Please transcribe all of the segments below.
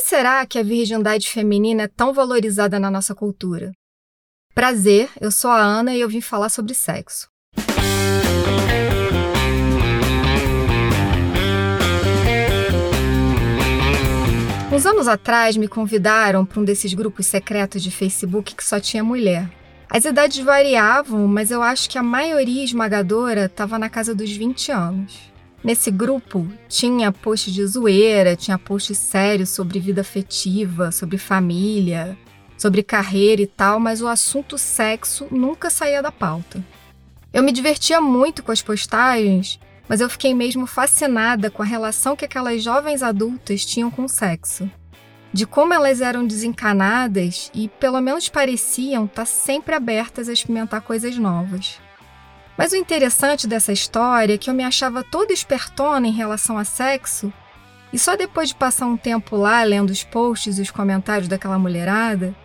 que será que a virgindade feminina é tão valorizada na nossa cultura? Prazer, eu sou a Ana e eu vim falar sobre sexo. Uns anos atrás me convidaram para um desses grupos secretos de Facebook que só tinha mulher. As idades variavam, mas eu acho que a maioria esmagadora estava na casa dos 20 anos. Nesse grupo tinha posts de zoeira, tinha posts sérios sobre vida afetiva, sobre família, sobre carreira e tal, mas o assunto sexo nunca saía da pauta. Eu me divertia muito com as postagens, mas eu fiquei mesmo fascinada com a relação que aquelas jovens adultas tinham com o sexo. De como elas eram desencanadas e, pelo menos pareciam, estar sempre abertas a experimentar coisas novas. Mas o interessante dessa história é que eu me achava toda espertona em relação a sexo, e só depois de passar um tempo lá lendo os posts e os comentários daquela mulherada,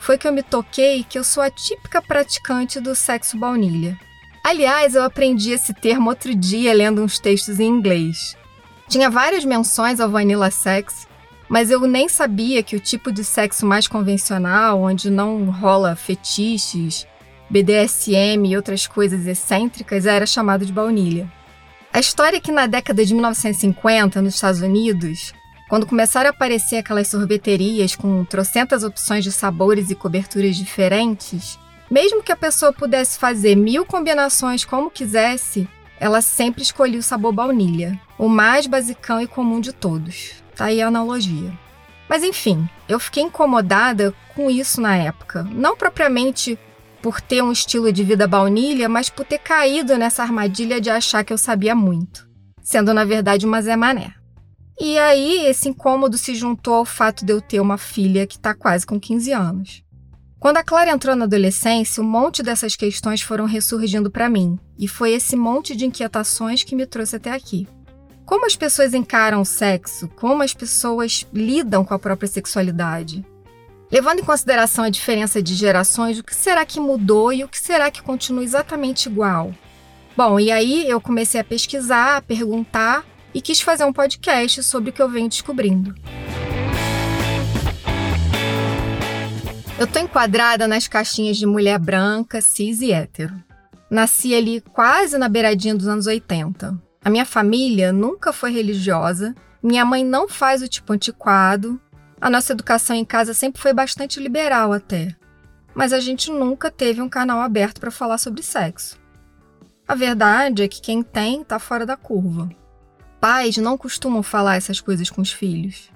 foi que eu me toquei que eu sou a típica praticante do sexo baunilha. Aliás, eu aprendi esse termo outro dia lendo uns textos em inglês. Tinha várias menções ao vanilla sex, mas eu nem sabia que o tipo de sexo mais convencional, onde não rola fetiches, BDSM e outras coisas excêntricas era chamado de baunilha. A história é que na década de 1950, nos Estados Unidos, quando começaram a aparecer aquelas sorveterias com trocentas opções de sabores e coberturas diferentes, mesmo que a pessoa pudesse fazer mil combinações como quisesse, ela sempre escolhia o sabor baunilha, o mais basicão e comum de todos. Tá aí a analogia. Mas enfim, eu fiquei incomodada com isso na época. Não propriamente por ter um estilo de vida baunilha, mas por ter caído nessa armadilha de achar que eu sabia muito, sendo na verdade uma Zé Mané. E aí esse incômodo se juntou ao fato de eu ter uma filha que está quase com 15 anos. Quando a Clara entrou na adolescência, um monte dessas questões foram ressurgindo para mim, e foi esse monte de inquietações que me trouxe até aqui. Como as pessoas encaram o sexo? Como as pessoas lidam com a própria sexualidade? Levando em consideração a diferença de gerações, o que será que mudou e o que será que continua exatamente igual? Bom, e aí eu comecei a pesquisar, a perguntar e quis fazer um podcast sobre o que eu venho descobrindo. Eu tô enquadrada nas caixinhas de mulher branca, cis e hétero. Nasci ali quase na beiradinha dos anos 80. A minha família nunca foi religiosa, minha mãe não faz o tipo antiquado, a nossa educação em casa sempre foi bastante liberal até, mas a gente nunca teve um canal aberto para falar sobre sexo. A verdade é que quem tem está fora da curva. Pais não costumam falar essas coisas com os filhos.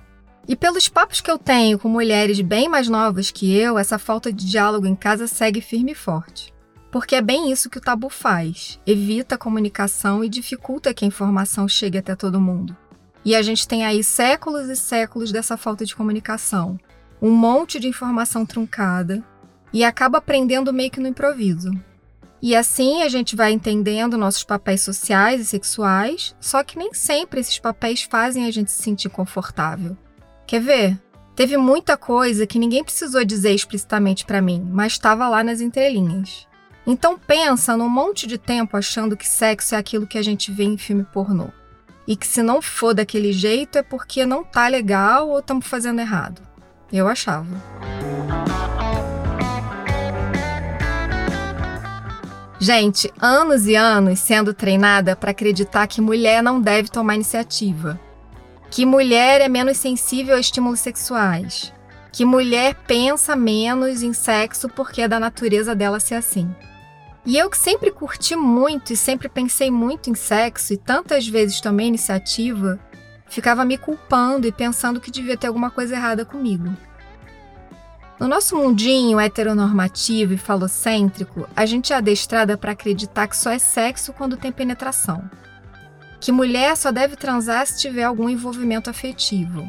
E pelos papos que eu tenho com mulheres bem mais novas que eu, essa falta de diálogo em casa segue firme e forte. Porque é bem isso que o tabu faz: evita a comunicação e dificulta que a informação chegue até todo mundo. E a gente tem aí séculos e séculos dessa falta de comunicação, um monte de informação truncada e acaba aprendendo meio que no improviso. E assim a gente vai entendendo nossos papéis sociais e sexuais, só que nem sempre esses papéis fazem a gente se sentir confortável. Quer ver? Teve muita coisa que ninguém precisou dizer explicitamente para mim, mas estava lá nas entrelinhas. Então pensa num monte de tempo achando que sexo é aquilo que a gente vê em filme pornô e que se não for daquele jeito é porque não tá legal ou estamos fazendo errado. Eu achava. Gente, anos e anos sendo treinada para acreditar que mulher não deve tomar iniciativa, que mulher é menos sensível a estímulos sexuais, que mulher pensa menos em sexo porque é da natureza dela ser assim. E eu que sempre curti muito e sempre pensei muito em sexo e tantas vezes tomei iniciativa, ficava me culpando e pensando que devia ter alguma coisa errada comigo. No nosso mundinho heteronormativo e falocêntrico, a gente é adestrada para acreditar que só é sexo quando tem penetração. Que mulher só deve transar se tiver algum envolvimento afetivo.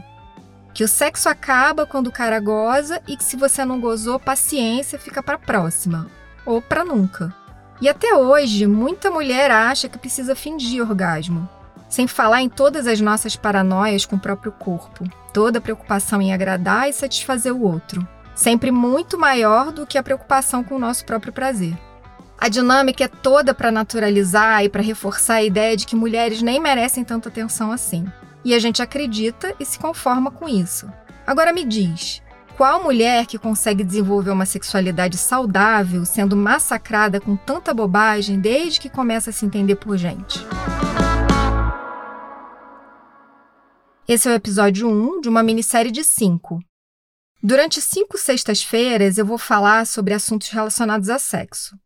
Que o sexo acaba quando o cara goza e que se você não gozou, paciência, fica para próxima ou para nunca. E até hoje, muita mulher acha que precisa fingir orgasmo. Sem falar em todas as nossas paranoias com o próprio corpo, toda a preocupação em agradar e satisfazer o outro, sempre muito maior do que a preocupação com o nosso próprio prazer. A dinâmica é toda para naturalizar e para reforçar a ideia de que mulheres nem merecem tanta atenção assim. E a gente acredita e se conforma com isso. Agora me diz, qual mulher que consegue desenvolver uma sexualidade saudável sendo massacrada com tanta bobagem desde que começa a se entender por gente? Esse é o episódio 1 de uma minissérie de 5. Durante cinco sextas-feiras eu vou falar sobre assuntos relacionados a sexo.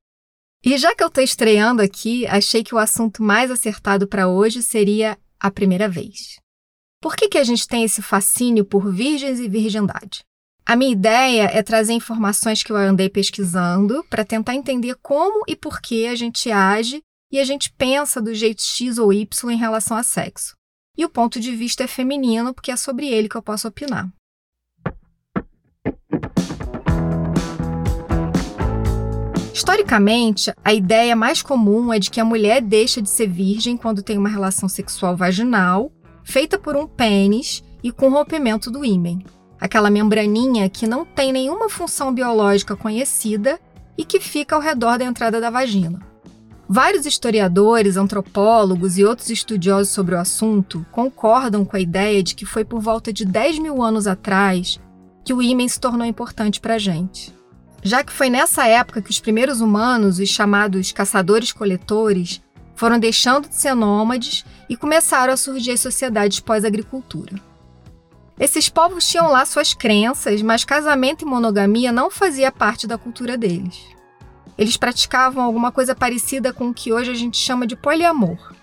E já que eu estou estreando aqui, achei que o assunto mais acertado para hoje seria a primeira vez. Por que, que a gente tem esse fascínio por virgens e virgindade? A minha ideia é trazer informações que eu andei pesquisando para tentar entender como e por que a gente age e a gente pensa do jeito X ou Y em relação a sexo. E o ponto de vista é feminino, porque é sobre ele que eu posso opinar. Historicamente, a ideia mais comum é de que a mulher deixa de ser virgem quando tem uma relação sexual vaginal, feita por um pênis e com rompimento do ímen aquela membraninha que não tem nenhuma função biológica conhecida e que fica ao redor da entrada da vagina. Vários historiadores, antropólogos e outros estudiosos sobre o assunto concordam com a ideia de que foi por volta de 10 mil anos atrás que o ímã se tornou importante para a gente. Já que foi nessa época que os primeiros humanos, os chamados caçadores-coletores, foram deixando de ser nômades e começaram a surgir as sociedades pós-agricultura. Esses povos tinham lá suas crenças, mas casamento e monogamia não fazia parte da cultura deles. Eles praticavam alguma coisa parecida com o que hoje a gente chama de poliamor.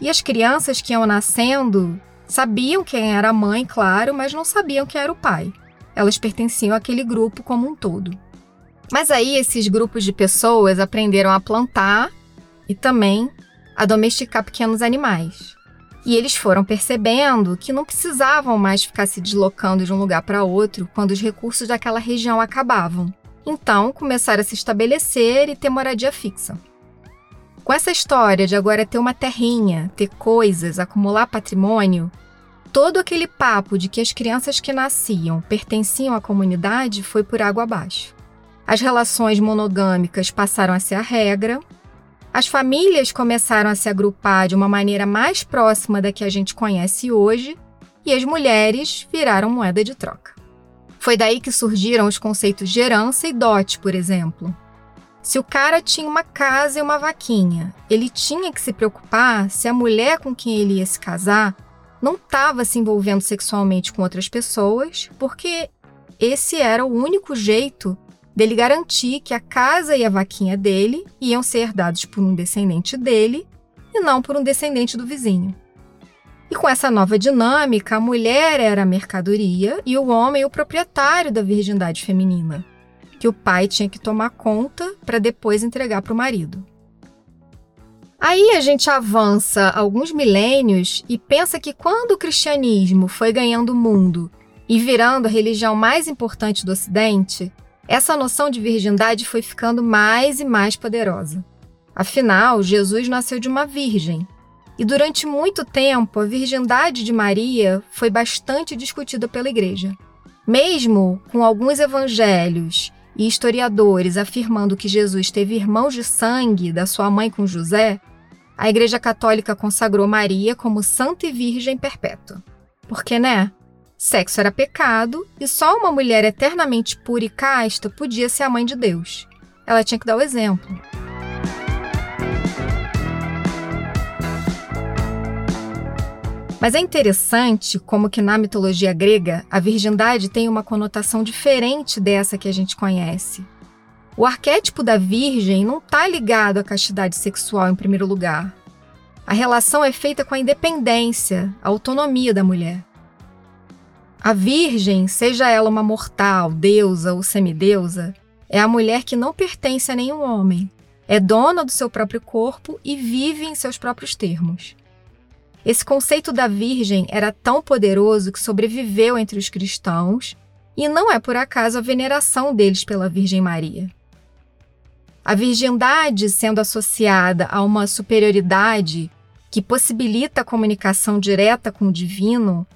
E as crianças que iam nascendo sabiam quem era a mãe, claro, mas não sabiam quem era o pai. Elas pertenciam àquele grupo como um todo. Mas aí esses grupos de pessoas aprenderam a plantar e também a domesticar pequenos animais. E eles foram percebendo que não precisavam mais ficar se deslocando de um lugar para outro quando os recursos daquela região acabavam. Então, começaram a se estabelecer e ter moradia fixa. Com essa história de agora ter uma terrinha, ter coisas, acumular patrimônio, todo aquele papo de que as crianças que nasciam pertenciam à comunidade foi por água abaixo. As relações monogâmicas passaram a ser a regra as famílias começaram a se agrupar de uma maneira mais próxima da que a gente conhece hoje e as mulheres viraram moeda de troca. Foi daí que surgiram os conceitos de herança e dote, por exemplo. Se o cara tinha uma casa e uma vaquinha, ele tinha que se preocupar se a mulher com quem ele ia se casar não estava se envolvendo sexualmente com outras pessoas, porque esse era o único jeito dele garantir que a casa e a vaquinha dele iam ser herdados por um descendente dele e não por um descendente do vizinho. E com essa nova dinâmica, a mulher era a mercadoria e o homem o proprietário da virgindade feminina, que o pai tinha que tomar conta para depois entregar para o marido. Aí a gente avança alguns milênios e pensa que quando o cristianismo foi ganhando o mundo e virando a religião mais importante do Ocidente, essa noção de virgindade foi ficando mais e mais poderosa. Afinal, Jesus nasceu de uma virgem. E durante muito tempo, a virgindade de Maria foi bastante discutida pela igreja. Mesmo com alguns evangelhos e historiadores afirmando que Jesus teve irmãos de sangue da sua mãe com José, a Igreja Católica consagrou Maria como santa e virgem perpétua. Porque, né? Sexo era pecado e só uma mulher eternamente pura e casta podia ser a mãe de Deus. Ela tinha que dar o exemplo. Mas é interessante como que na mitologia grega a virgindade tem uma conotação diferente dessa que a gente conhece. O arquétipo da virgem não está ligado à castidade sexual em primeiro lugar. A relação é feita com a independência, a autonomia da mulher. A virgem, seja ela uma mortal, deusa ou semideusa, é a mulher que não pertence a nenhum homem, é dona do seu próprio corpo e vive em seus próprios termos. Esse conceito da virgem era tão poderoso que sobreviveu entre os cristãos, e não é por acaso a veneração deles pela Virgem Maria. A virgindade sendo associada a uma superioridade que possibilita a comunicação direta com o divino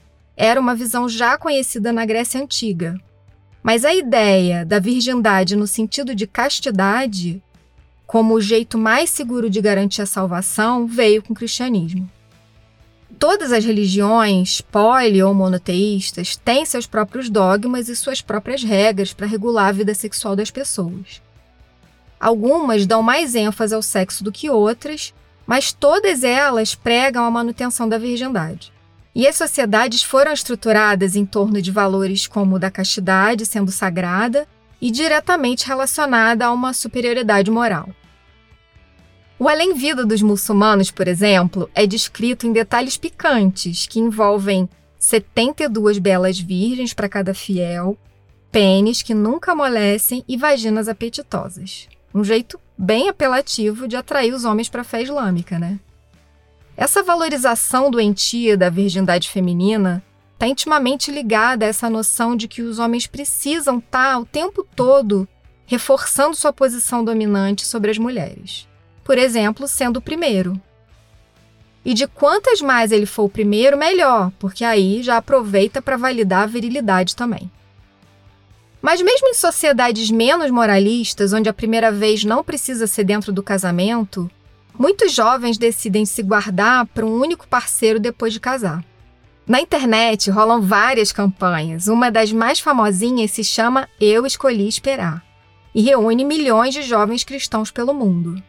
era uma visão já conhecida na Grécia Antiga. Mas a ideia da virgindade no sentido de castidade, como o jeito mais seguro de garantir a salvação, veio com o cristianismo. Todas as religiões, poli ou monoteístas, têm seus próprios dogmas e suas próprias regras para regular a vida sexual das pessoas. Algumas dão mais ênfase ao sexo do que outras, mas todas elas pregam a manutenção da virgindade. E as sociedades foram estruturadas em torno de valores como o da castidade sendo sagrada e diretamente relacionada a uma superioridade moral. O além-vida dos muçulmanos, por exemplo, é descrito em detalhes picantes que envolvem 72 belas virgens para cada fiel, pênis que nunca amolecem e vaginas apetitosas. Um jeito bem apelativo de atrair os homens para a fé islâmica, né? Essa valorização doentia da virgindade feminina está intimamente ligada a essa noção de que os homens precisam estar tá, o tempo todo reforçando sua posição dominante sobre as mulheres por exemplo, sendo o primeiro. E de quantas mais ele for o primeiro, melhor, porque aí já aproveita para validar a virilidade também. Mas mesmo em sociedades menos moralistas, onde a primeira vez não precisa ser dentro do casamento, muitos jovens decidem se guardar para um único parceiro depois de casar. Na internet rolam várias campanhas. Uma das mais famosinhas se chama Eu Escolhi Esperar e reúne milhões de jovens cristãos pelo mundo.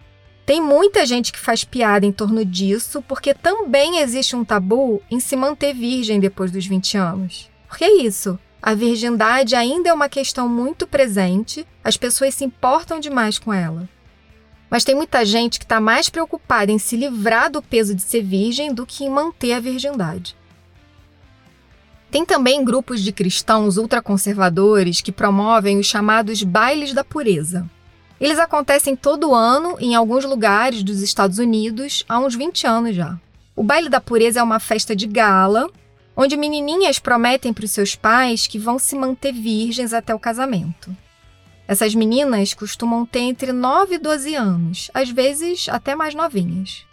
Tem muita gente que faz piada em torno disso, porque também existe um tabu em se manter virgem depois dos 20 anos. Porque é isso. A virgindade ainda é uma questão muito presente, as pessoas se importam demais com ela. Mas tem muita gente que está mais preocupada em se livrar do peso de ser virgem do que em manter a virgindade. Tem também grupos de cristãos ultraconservadores que promovem os chamados bailes da pureza. Eles acontecem todo ano em alguns lugares dos Estados Unidos há uns 20 anos já. O baile da pureza é uma festa de gala, onde menininhas prometem para os seus pais que vão se manter virgens até o casamento. Essas meninas costumam ter entre 9 e 12 anos, às vezes até mais novinhas.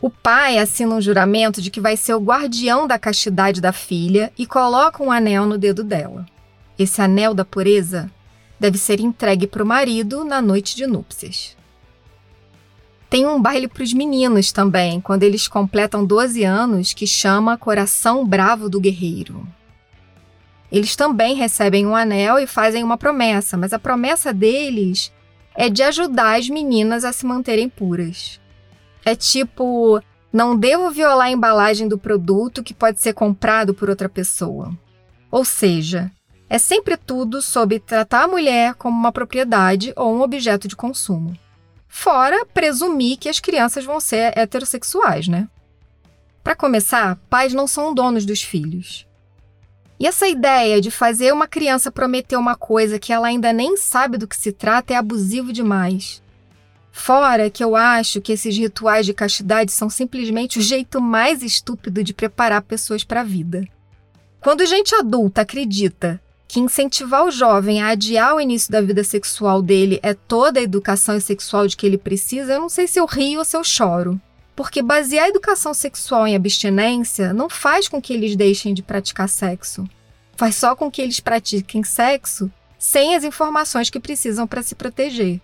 O pai assina um juramento de que vai ser o guardião da castidade da filha e coloca um anel no dedo dela. Esse anel da pureza deve ser entregue para o marido na noite de núpcias. Tem um baile para os meninos também, quando eles completam 12 anos, que chama Coração Bravo do Guerreiro. Eles também recebem um anel e fazem uma promessa, mas a promessa deles é de ajudar as meninas a se manterem puras. É tipo, não devo violar a embalagem do produto que pode ser comprado por outra pessoa. Ou seja, é sempre tudo sobre tratar a mulher como uma propriedade ou um objeto de consumo. Fora presumir que as crianças vão ser heterossexuais, né? Para começar, pais não são donos dos filhos. E essa ideia de fazer uma criança prometer uma coisa que ela ainda nem sabe do que se trata é abusivo demais. Fora que eu acho que esses rituais de castidade são simplesmente o jeito mais estúpido de preparar pessoas para a vida. Quando gente adulta acredita que incentivar o jovem a adiar o início da vida sexual dele é toda a educação sexual de que ele precisa, eu não sei se eu rio ou se eu choro. Porque basear a educação sexual em abstinência não faz com que eles deixem de praticar sexo. Faz só com que eles pratiquem sexo sem as informações que precisam para se proteger.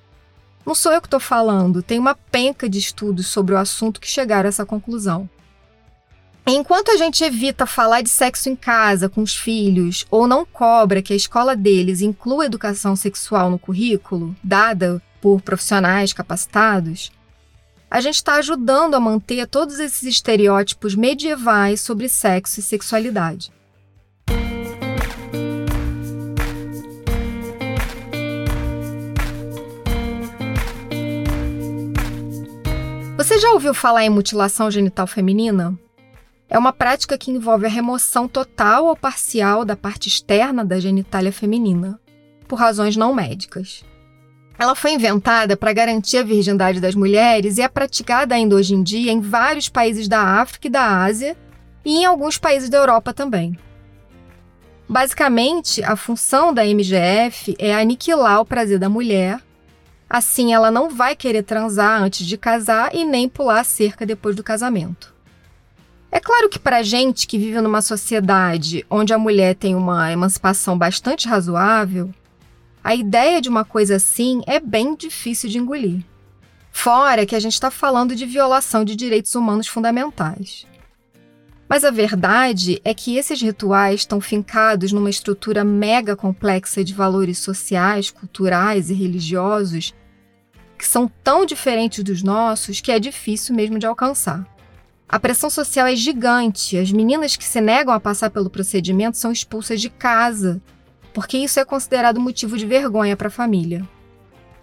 Não sou eu que estou falando, tem uma penca de estudos sobre o assunto que chegaram a essa conclusão. Enquanto a gente evita falar de sexo em casa com os filhos ou não cobra que a escola deles inclua educação sexual no currículo, dada por profissionais capacitados, a gente está ajudando a manter todos esses estereótipos medievais sobre sexo e sexualidade. Você já ouviu falar em mutilação genital feminina? É uma prática que envolve a remoção total ou parcial da parte externa da genitália feminina, por razões não médicas. Ela foi inventada para garantir a virgindade das mulheres e é praticada ainda hoje em dia em vários países da África e da Ásia e em alguns países da Europa também. Basicamente, a função da MGF é aniquilar o prazer da mulher. Assim, ela não vai querer transar antes de casar e nem pular a cerca depois do casamento. É claro que para gente que vive numa sociedade onde a mulher tem uma emancipação bastante razoável, a ideia de uma coisa assim é bem difícil de engolir. Fora que a gente está falando de violação de direitos humanos fundamentais. Mas a verdade é que esses rituais estão fincados numa estrutura mega complexa de valores sociais, culturais e religiosos que são tão diferentes dos nossos que é difícil mesmo de alcançar. A pressão social é gigante. As meninas que se negam a passar pelo procedimento são expulsas de casa, porque isso é considerado motivo de vergonha para a família.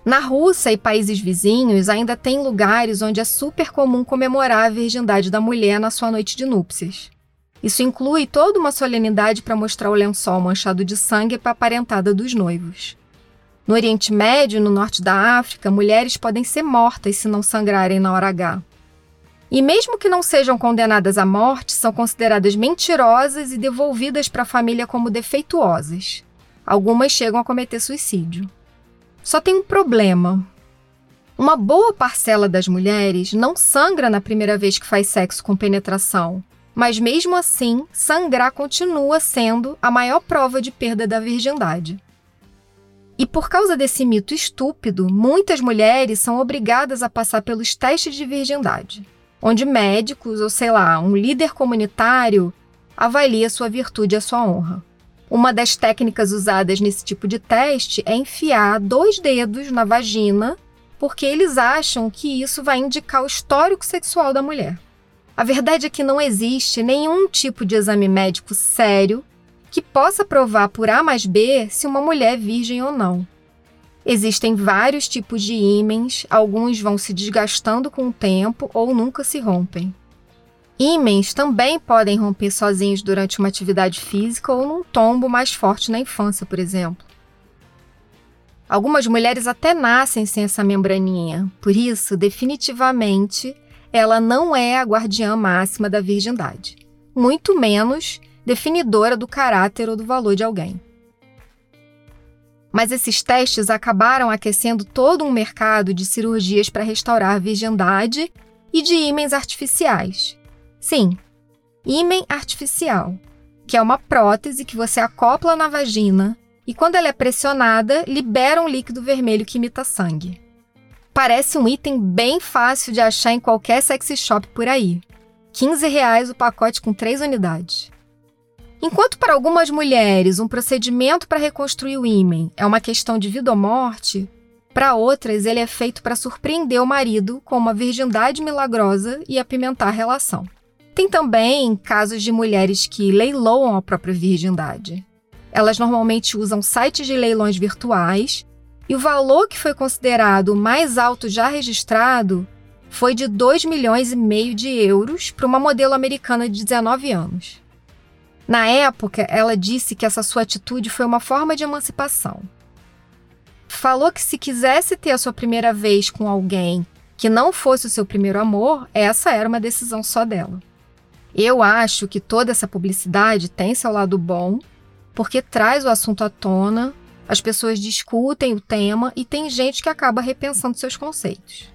Na Rússia e países vizinhos, ainda tem lugares onde é super comum comemorar a virgindade da mulher na sua noite de núpcias. Isso inclui toda uma solenidade para mostrar o lençol manchado de sangue para a parentada dos noivos. No Oriente Médio e no norte da África, mulheres podem ser mortas se não sangrarem na hora H. E mesmo que não sejam condenadas à morte, são consideradas mentirosas e devolvidas para a família como defeituosas. Algumas chegam a cometer suicídio. Só tem um problema. Uma boa parcela das mulheres não sangra na primeira vez que faz sexo com penetração, mas mesmo assim, sangrar continua sendo a maior prova de perda da virgindade. E por causa desse mito estúpido, muitas mulheres são obrigadas a passar pelos testes de virgindade, onde médicos ou sei lá, um líder comunitário avalia sua virtude e a sua honra. Uma das técnicas usadas nesse tipo de teste é enfiar dois dedos na vagina, porque eles acham que isso vai indicar o histórico sexual da mulher. A verdade é que não existe nenhum tipo de exame médico sério que possa provar por A mais B se uma mulher é virgem ou não. Existem vários tipos de ímens, alguns vão se desgastando com o tempo ou nunca se rompem. Ímens também podem romper sozinhos durante uma atividade física ou num tombo mais forte na infância, por exemplo. Algumas mulheres até nascem sem essa membraninha, por isso, definitivamente, ela não é a guardiã máxima da virgindade, muito menos definidora do caráter ou do valor de alguém. Mas esses testes acabaram aquecendo todo um mercado de cirurgias para restaurar a virgindade e de ímens artificiais, Sim, ímen artificial, que é uma prótese que você acopla na vagina e quando ela é pressionada, libera um líquido vermelho que imita sangue. Parece um item bem fácil de achar em qualquer sexy shop por aí. 15 reais o pacote com 3 unidades. Enquanto para algumas mulheres um procedimento para reconstruir o ímen é uma questão de vida ou morte, para outras ele é feito para surpreender o marido com uma virgindade milagrosa e apimentar a relação. Tem também casos de mulheres que leiloam a própria virgindade. Elas normalmente usam sites de leilões virtuais e o valor que foi considerado o mais alto já registrado foi de 2 milhões e meio de euros para uma modelo americana de 19 anos. Na época, ela disse que essa sua atitude foi uma forma de emancipação. Falou que se quisesse ter a sua primeira vez com alguém que não fosse o seu primeiro amor, essa era uma decisão só dela. Eu acho que toda essa publicidade tem seu lado bom, porque traz o assunto à tona, as pessoas discutem o tema e tem gente que acaba repensando seus conceitos.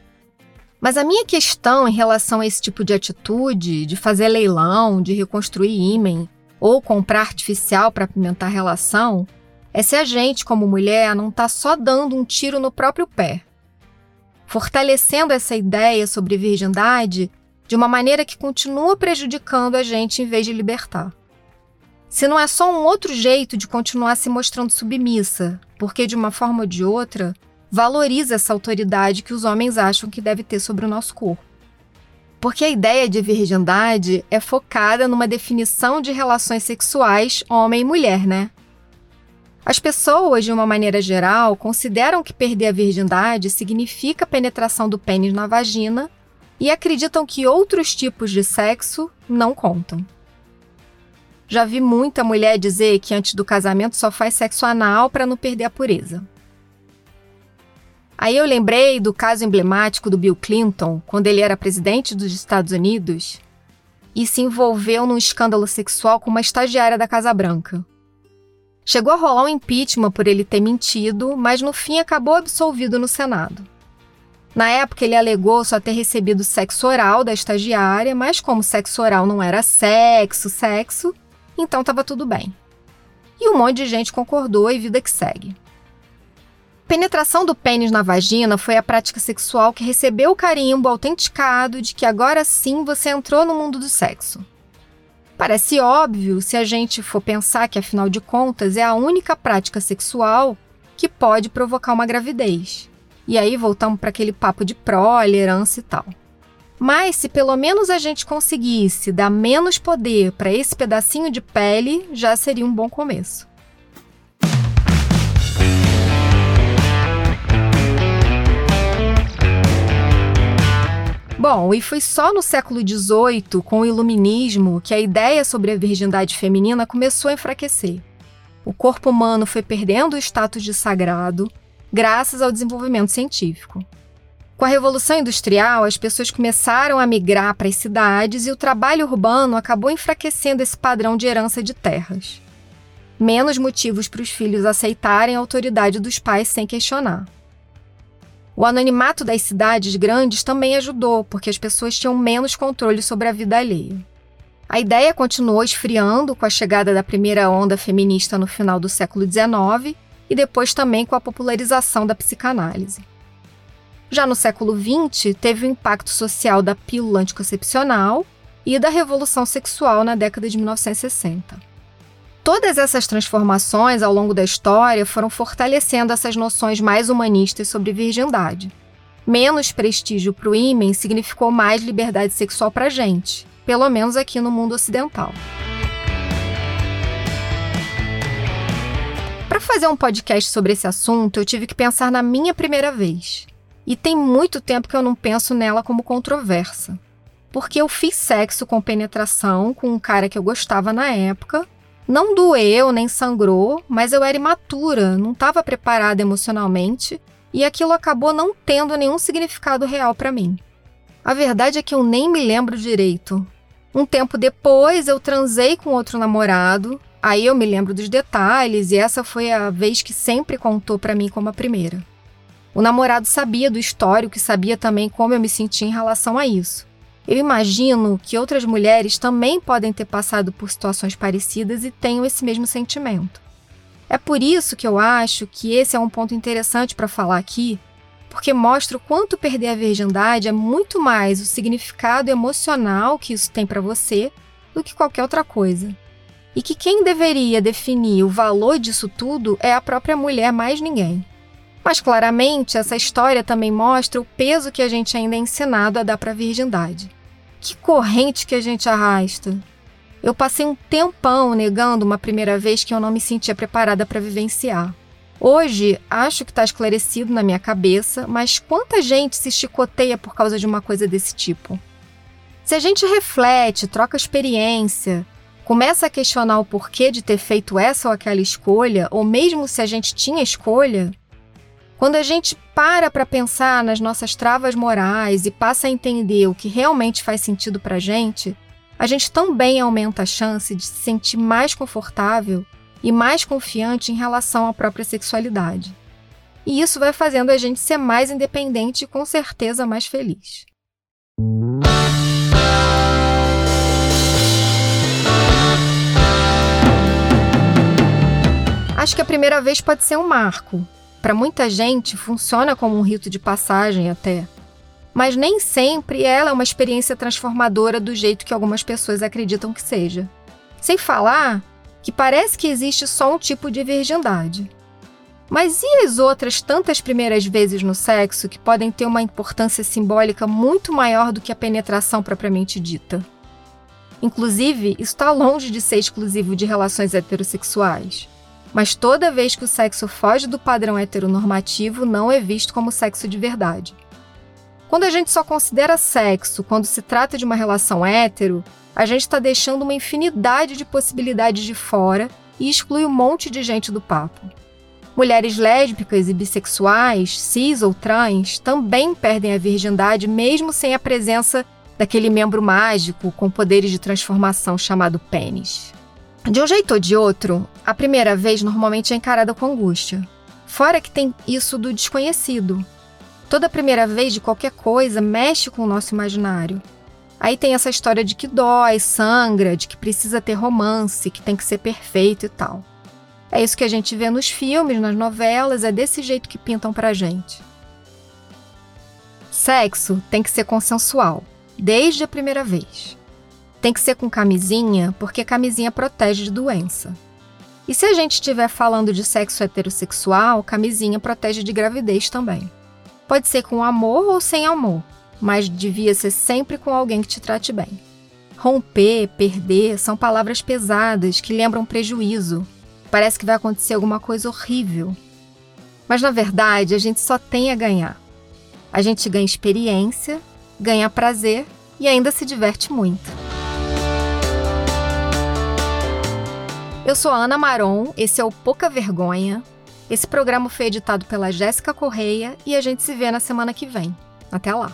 Mas a minha questão em relação a esse tipo de atitude, de fazer leilão, de reconstruir ímen ou comprar artificial para apimentar a relação, é se a gente, como mulher, não está só dando um tiro no próprio pé. Fortalecendo essa ideia sobre virgindade de uma maneira que continua prejudicando a gente em vez de libertar. Se não é só um outro jeito de continuar se mostrando submissa, porque de uma forma ou de outra valoriza essa autoridade que os homens acham que deve ter sobre o nosso corpo. Porque a ideia de virgindade é focada numa definição de relações sexuais homem e mulher, né? As pessoas, de uma maneira geral, consideram que perder a virgindade significa penetração do pênis na vagina e acreditam que outros tipos de sexo não contam. Já vi muita mulher dizer que antes do casamento só faz sexo anal para não perder a pureza. Aí eu lembrei do caso emblemático do Bill Clinton, quando ele era presidente dos Estados Unidos e se envolveu num escândalo sexual com uma estagiária da Casa Branca. Chegou a rolar um impeachment por ele ter mentido, mas no fim acabou absolvido no Senado. Na época, ele alegou só ter recebido sexo oral da estagiária, mas como sexo oral não era sexo, sexo, então estava tudo bem. E um monte de gente concordou e vida que segue. Penetração do pênis na vagina foi a prática sexual que recebeu o carimbo autenticado de que agora sim você entrou no mundo do sexo. Parece óbvio se a gente for pensar que, afinal de contas, é a única prática sexual que pode provocar uma gravidez. E aí voltamos para aquele papo de prole, herança e tal. Mas se pelo menos a gente conseguisse dar menos poder para esse pedacinho de pele, já seria um bom começo. Bom, e foi só no século XVIII, com o Iluminismo, que a ideia sobre a virgindade feminina começou a enfraquecer. O corpo humano foi perdendo o status de sagrado graças ao desenvolvimento científico. Com a Revolução Industrial, as pessoas começaram a migrar para as cidades e o trabalho urbano acabou enfraquecendo esse padrão de herança de terras. Menos motivos para os filhos aceitarem a autoridade dos pais sem questionar. O anonimato das cidades grandes também ajudou, porque as pessoas tinham menos controle sobre a vida alheia. A ideia continuou esfriando com a chegada da primeira onda feminista no final do século XIX e depois também com a popularização da psicanálise. Já no século XX, teve o impacto social da pílula anticoncepcional e da revolução sexual na década de 1960. Todas essas transformações ao longo da história foram fortalecendo essas noções mais humanistas sobre virgindade. Menos prestígio para o ímen significou mais liberdade sexual para a gente, pelo menos aqui no mundo ocidental. Fazer um podcast sobre esse assunto, eu tive que pensar na minha primeira vez. E tem muito tempo que eu não penso nela como controversa. Porque eu fiz sexo com penetração com um cara que eu gostava na época. Não doeu nem sangrou, mas eu era imatura, não estava preparada emocionalmente e aquilo acabou não tendo nenhum significado real para mim. A verdade é que eu nem me lembro direito. Um tempo depois eu transei com outro namorado, aí eu me lembro dos detalhes e essa foi a vez que sempre contou para mim como a primeira. O namorado sabia do histórico e sabia também como eu me sentia em relação a isso. Eu imagino que outras mulheres também podem ter passado por situações parecidas e tenham esse mesmo sentimento. É por isso que eu acho que esse é um ponto interessante para falar aqui, porque mostra o quanto perder a virgindade é muito mais o significado emocional que isso tem para você do que qualquer outra coisa. E que quem deveria definir o valor disso tudo é a própria mulher, mais ninguém. Mas claramente, essa história também mostra o peso que a gente ainda é ensinado a dar para a virgindade. Que corrente que a gente arrasta. Eu passei um tempão negando uma primeira vez que eu não me sentia preparada para vivenciar. Hoje, acho que está esclarecido na minha cabeça, mas quanta gente se chicoteia por causa de uma coisa desse tipo? Se a gente reflete, troca experiência, começa a questionar o porquê de ter feito essa ou aquela escolha, ou mesmo se a gente tinha escolha, quando a gente para para pensar nas nossas travas morais e passa a entender o que realmente faz sentido para a gente, a gente também aumenta a chance de se sentir mais confortável e mais confiante em relação à própria sexualidade. E isso vai fazendo a gente ser mais independente e com certeza mais feliz. Acho que a primeira vez pode ser um marco, para muita gente, funciona como um rito de passagem até. Mas nem sempre ela é uma experiência transformadora do jeito que algumas pessoas acreditam que seja. Sem falar que parece que existe só um tipo de virgindade. Mas e as outras tantas primeiras vezes no sexo que podem ter uma importância simbólica muito maior do que a penetração propriamente dita? Inclusive, isso está longe de ser exclusivo de relações heterossexuais. Mas toda vez que o sexo foge do padrão heteronormativo, não é visto como sexo de verdade. Quando a gente só considera sexo quando se trata de uma relação hétero, a gente está deixando uma infinidade de possibilidades de fora e exclui um monte de gente do papo. Mulheres lésbicas e bissexuais, cis ou trans, também perdem a virgindade mesmo sem a presença daquele membro mágico com poderes de transformação chamado pênis. De um jeito ou de outro, a primeira vez normalmente é encarada com angústia. Fora que tem isso do desconhecido. Toda primeira vez de qualquer coisa mexe com o nosso imaginário. Aí tem essa história de que dói, sangra, de que precisa ter romance, que tem que ser perfeito e tal. É isso que a gente vê nos filmes, nas novelas, é desse jeito que pintam pra gente. Sexo tem que ser consensual, desde a primeira vez. Tem que ser com camisinha, porque camisinha protege de doença. E se a gente estiver falando de sexo heterossexual, camisinha protege de gravidez também. Pode ser com amor ou sem amor, mas devia ser sempre com alguém que te trate bem. Romper, perder são palavras pesadas que lembram prejuízo. Parece que vai acontecer alguma coisa horrível. Mas na verdade, a gente só tem a ganhar. A gente ganha experiência, ganha prazer e ainda se diverte muito. Eu sou a Ana Maron, esse é o Pouca Vergonha. Esse programa foi editado pela Jéssica Correia e a gente se vê na semana que vem. Até lá!